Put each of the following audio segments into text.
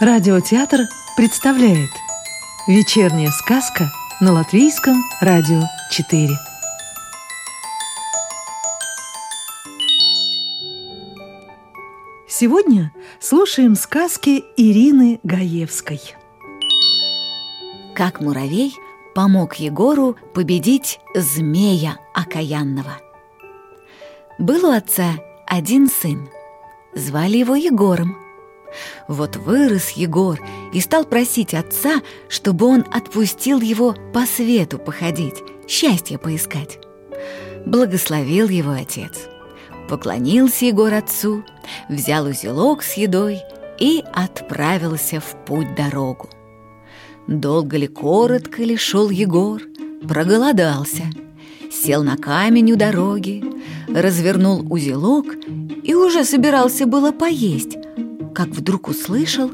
Радиотеатр представляет Вечерняя сказка на Латвийском радио 4 Сегодня слушаем сказки Ирины Гаевской. Как муравей помог Егору победить змея окаянного. Был у отца один сын. Звали его Егором – вот вырос Егор и стал просить отца, чтобы он отпустил его по свету походить, счастье поискать. Благословил его отец. Поклонился Егор отцу, взял узелок с едой и отправился в путь-дорогу. Долго ли, коротко ли шел Егор, проголодался, сел на камень у дороги, развернул узелок и уже собирался было поесть, как вдруг услышал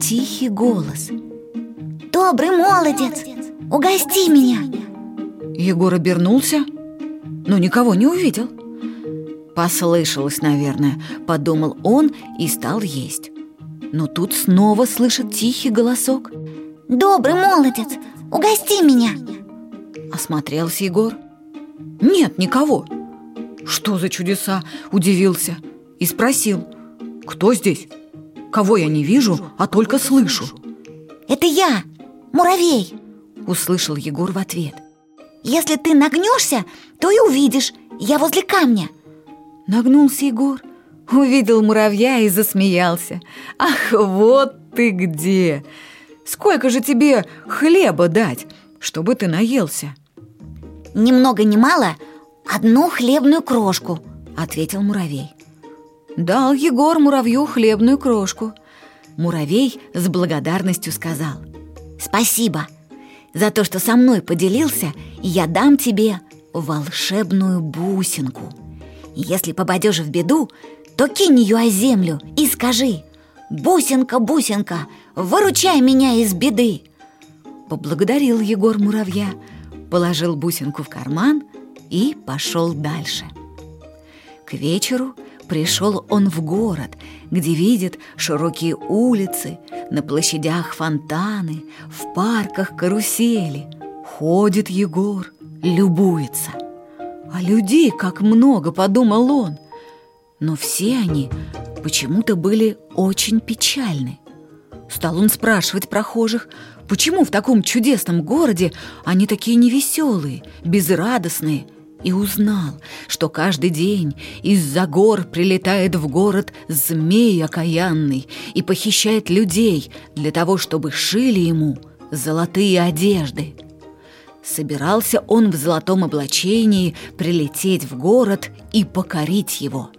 тихий голос. «Добрый молодец! Угости меня!» Егор обернулся, но никого не увидел. Послышалось, наверное, подумал он и стал есть. Но тут снова слышит тихий голосок. «Добрый молодец! Угости меня!» Осмотрелся Егор. Нет никого. Что за чудеса? Удивился и спросил. Кто здесь? Кого я не вижу, а только слышу. Это я, муравей, услышал Егор в ответ. Если ты нагнешься, то и увидишь, я возле камня. Нагнулся Егор, увидел муравья и засмеялся. Ах, вот ты где! Сколько же тебе хлеба дать, чтобы ты наелся? Ни много ни мало, одну хлебную крошку, ответил муравей. Дал Егор муравью хлебную крошку. Муравей с благодарностью сказал «Спасибо за то, что со мной поделился, я дам тебе волшебную бусинку. Если попадешь в беду, то кинь ее о землю и скажи «Бусинка, бусинка, выручай меня из беды!» Поблагодарил Егор муравья, положил бусинку в карман и пошел дальше. К вечеру Пришел он в город, где видит широкие улицы, на площадях фонтаны, в парках карусели. Ходит Егор, любуется. А людей как много, подумал он. Но все они почему-то были очень печальны. Стал он спрашивать прохожих, почему в таком чудесном городе они такие невеселые, безрадостные – и узнал, что каждый день из-за гор прилетает в город змей окаянный и похищает людей для того, чтобы шили ему золотые одежды. Собирался он в золотом облачении прилететь в город и покорить его.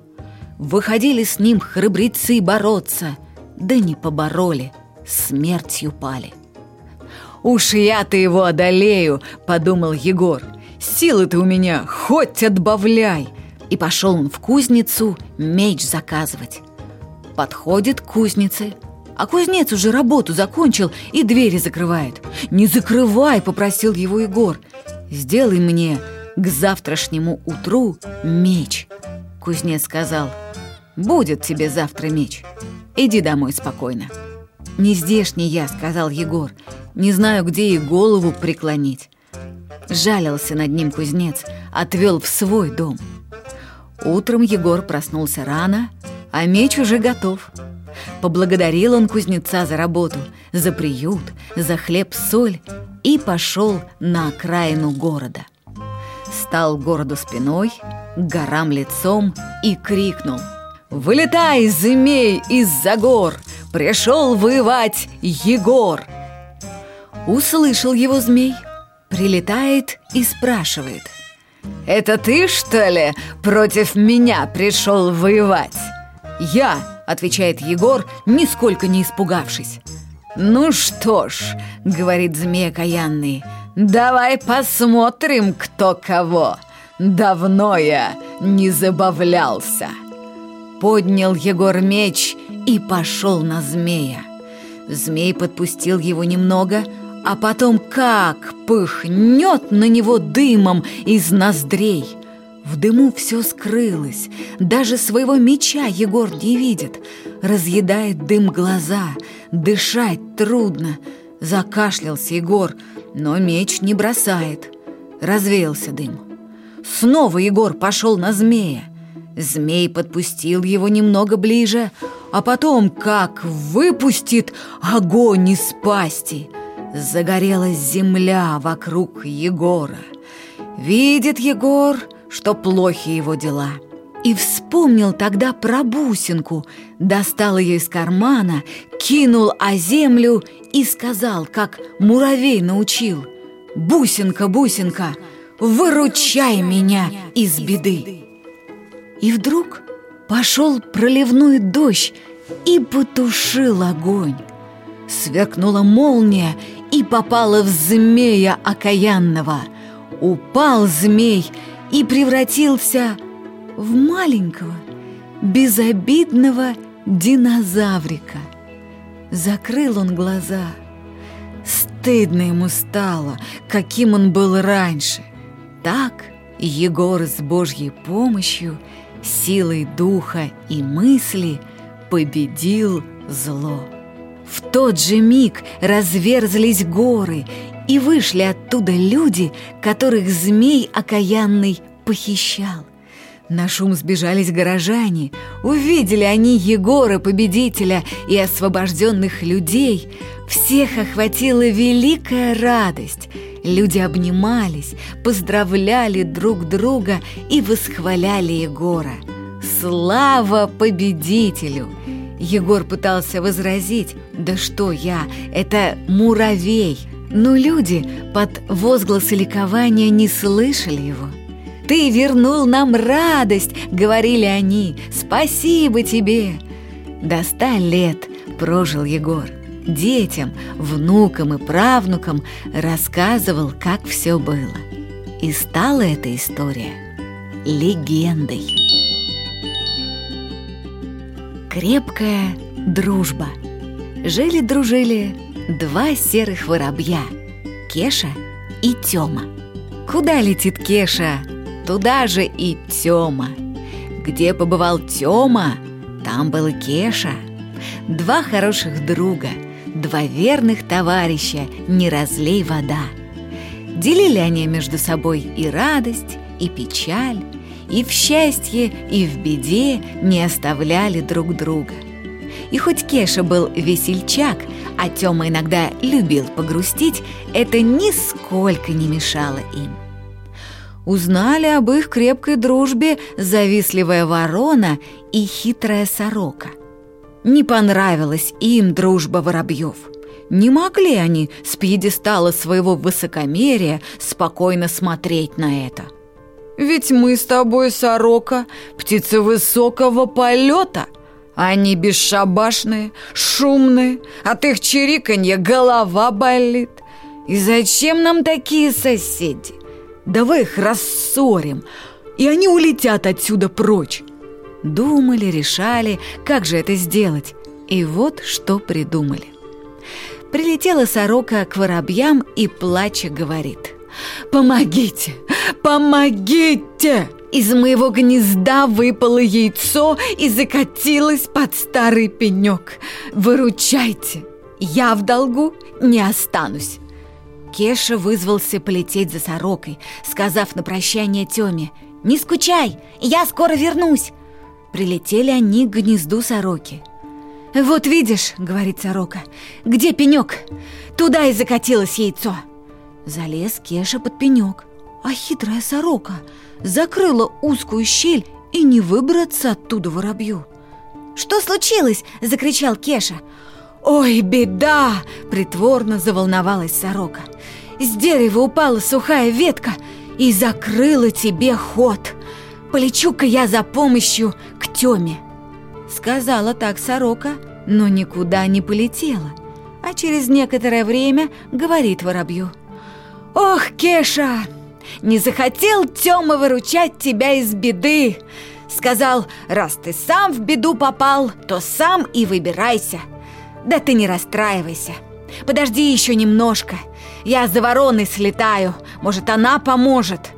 Выходили с ним храбрецы бороться, да не побороли, смертью пали. «Уж я-то его одолею», — подумал Егор — Силы ты у меня хоть отбавляй!» И пошел он в кузницу меч заказывать. Подходит к кузнице, а кузнец уже работу закончил и двери закрывает. «Не закрывай!» – попросил его Егор. «Сделай мне к завтрашнему утру меч!» Кузнец сказал, «Будет тебе завтра меч. Иди домой спокойно». «Не здешний я», — сказал Егор. «Не знаю, где и голову преклонить». Жалился над ним кузнец, отвел в свой дом. Утром Егор проснулся рано, а меч уже готов. Поблагодарил он кузнеца за работу, за приют, за хлеб-соль и пошел на окраину города. Стал городу спиной, горам лицом и крикнул «Вылетай, змей, из-за гор! Пришел воевать Егор!» Услышал его змей – Прилетает и спрашивает. «Это ты, что ли, против меня пришел воевать?» «Я», — отвечает Егор, нисколько не испугавшись. «Ну что ж», — говорит змея каянный, «давай посмотрим, кто кого. Давно я не забавлялся». Поднял Егор меч и пошел на змея. Змей подпустил его немного — а потом как пыхнет на него дымом из ноздрей. В дыму все скрылось, даже своего меча Егор не видит. Разъедает дым глаза, Дышать трудно. Закашлялся Егор, но меч не бросает. Развеялся дым. Снова Егор пошел на змея. Змей подпустил его немного ближе, а потом как выпустит огонь из пасти. Загорелась земля вокруг Егора. Видит Егор, что плохи его дела. И вспомнил тогда про бусинку, достал ее из кармана, кинул о землю и сказал, как муравей научил. «Бусинка, бусинка, выручай меня из беды!» И вдруг пошел проливной дождь и потушил огонь. Сверкнула молния и попала в змея окаянного. Упал змей и превратился в маленького, безобидного динозаврика. Закрыл он глаза. Стыдно ему стало, каким он был раньше. Так Егор с Божьей помощью – силой духа и мысли победил зло. В тот же миг разверзлись горы, и вышли оттуда люди, которых змей окаянный похищал. На шум сбежались горожане, увидели они Егора, победителя и освобожденных людей. Всех охватила великая радость. Люди обнимались, поздравляли друг друга и восхваляли Егора. Слава победителю! Егор пытался возразить, да что я, это муравей. Но люди под возгласы ликования не слышали его. «Ты вернул нам радость!» — говорили они. «Спасибо тебе!» До ста лет прожил Егор. Детям, внукам и правнукам рассказывал, как все было. И стала эта история легендой. Крепкая дружба. Жили-дружили два серых воробья — Кеша и Тёма. Куда летит Кеша, туда же и Тёма. Где побывал Тёма, там был и Кеша. Два хороших друга, два верных товарища, не разлей вода. Делили они между собой и радость, и печаль, и в счастье, и в беде не оставляли друг друга. И хоть Кеша был весельчак, а Тёма иногда любил погрустить, это нисколько не мешало им. Узнали об их крепкой дружбе завистливая ворона и хитрая сорока. Не понравилась им дружба воробьев. Не могли они с пьедестала своего высокомерия спокойно смотреть на это. «Ведь мы с тобой, сорока, птицы высокого полета», они бесшабашные, шумные, от их чириканья голова болит. И зачем нам такие соседи? Давай их рассорим, и они улетят отсюда прочь. Думали, решали, как же это сделать. И вот что придумали. Прилетела сорока к воробьям и, плача, говорит. «Помогите! Помогите!» Из моего гнезда выпало яйцо и закатилось под старый пенек. Выручайте! Я в долгу не останусь. Кеша вызвался полететь за сорокой, сказав на прощание Тёме «Не скучай, я скоро вернусь!» Прилетели они к гнезду сороки. «Вот видишь, — говорит сорока, — где пенек? Туда и закатилось яйцо!» Залез Кеша под пенек, а хитрая сорока закрыла узкую щель и не выбраться оттуда воробью. «Что случилось?» — закричал Кеша. «Ой, беда!» — притворно заволновалась сорока. «С дерева упала сухая ветка и закрыла тебе ход. Полечу-ка я за помощью к Тёме!» Сказала так сорока, но никуда не полетела. А через некоторое время говорит воробью. «Ох, Кеша, не захотел Тёма выручать тебя из беды!» Сказал, раз ты сам в беду попал, то сам и выбирайся – да ты не расстраивайся. Подожди еще немножко. Я за вороной слетаю. Может, она поможет.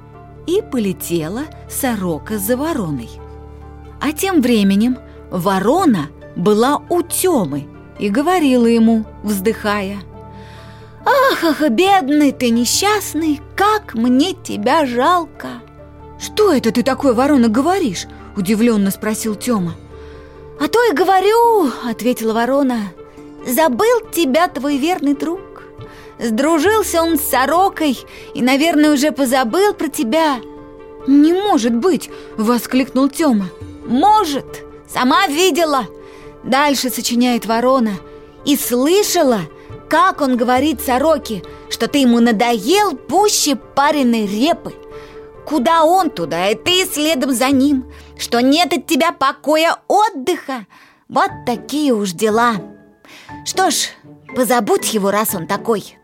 И полетела сорока за вороной. А тем временем ворона была у Темы и говорила ему, вздыхая. «Ах, ах, бедный ты несчастный, как мне тебя жалко!» «Что это ты такое, ворона, говоришь?» – удивленно спросил Тёма. «А то и говорю», – ответила ворона, – «забыл тебя твой верный друг. Сдружился он с сорокой и, наверное, уже позабыл про тебя». «Не может быть!» – воскликнул Тёма. «Может, сама видела!» Дальше сочиняет ворона. «И слышала, как он говорит сороке, что ты ему надоел пуще пареной репы. Куда он, туда и ты следом за ним, что нет от тебя покоя отдыха. Вот такие уж дела. Что ж, позабудь его, раз он такой.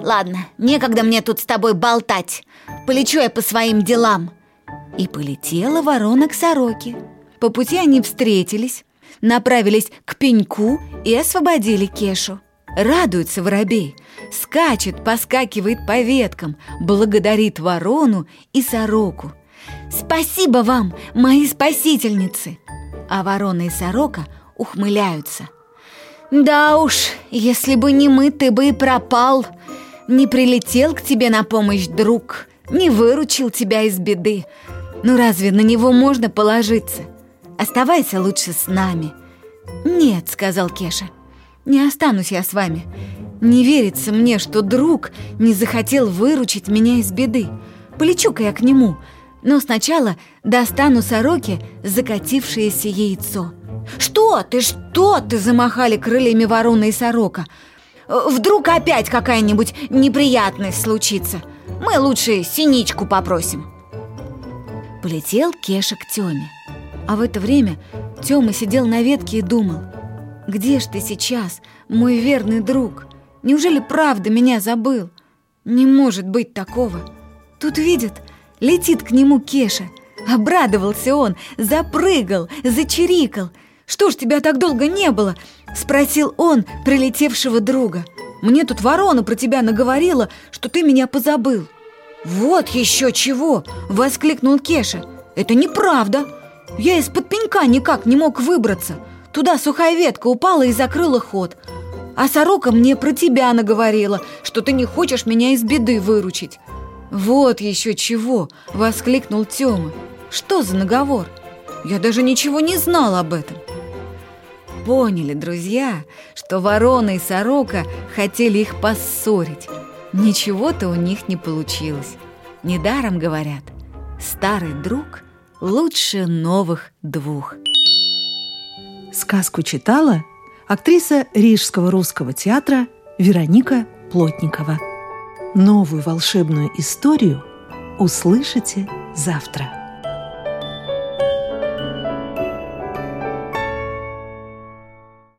Ладно, некогда мне тут с тобой болтать. Полечу я по своим делам. И полетела ворона к сороке. По пути они встретились, направились к пеньку и освободили Кешу. Радуется воробей, скачет, поскакивает по веткам, благодарит ворону и сороку. «Спасибо вам, мои спасительницы!» А ворона и сорока ухмыляются. «Да уж, если бы не мы, ты бы и пропал!» Не прилетел к тебе на помощь друг, не выручил тебя из беды. Ну разве на него можно положиться? Оставайся лучше с нами. Нет, сказал Кеша, не останусь я с вами. Не верится мне, что друг не захотел выручить меня из беды. Полечу-ка я к нему, но сначала достану сороке закатившееся яйцо. «Что ты, что ты?» – замахали крыльями ворона и сорока – Вдруг опять какая-нибудь неприятность случится. Мы лучше синичку попросим. Полетел Кеша к Тёме. А в это время Тёма сидел на ветке и думал. «Где ж ты сейчас, мой верный друг? Неужели правда меня забыл? Не может быть такого!» Тут видит, летит к нему Кеша. Обрадовался он, запрыгал, зачирикал – что ж тебя так долго не было?» — спросил он прилетевшего друга. «Мне тут ворона про тебя наговорила, что ты меня позабыл». «Вот еще чего!» — воскликнул Кеша. «Это неправда! Я из-под пенька никак не мог выбраться. Туда сухая ветка упала и закрыла ход. А сорока мне про тебя наговорила, что ты не хочешь меня из беды выручить». «Вот еще чего!» — воскликнул Тёма. «Что за наговор? Я даже ничего не знал об этом». Поняли друзья, что ворона и сорока хотели их поссорить. Ничего-то у них не получилось. Недаром говорят, старый друг лучше новых двух. Сказку читала актриса Рижского русского театра Вероника Плотникова. Новую волшебную историю услышите завтра.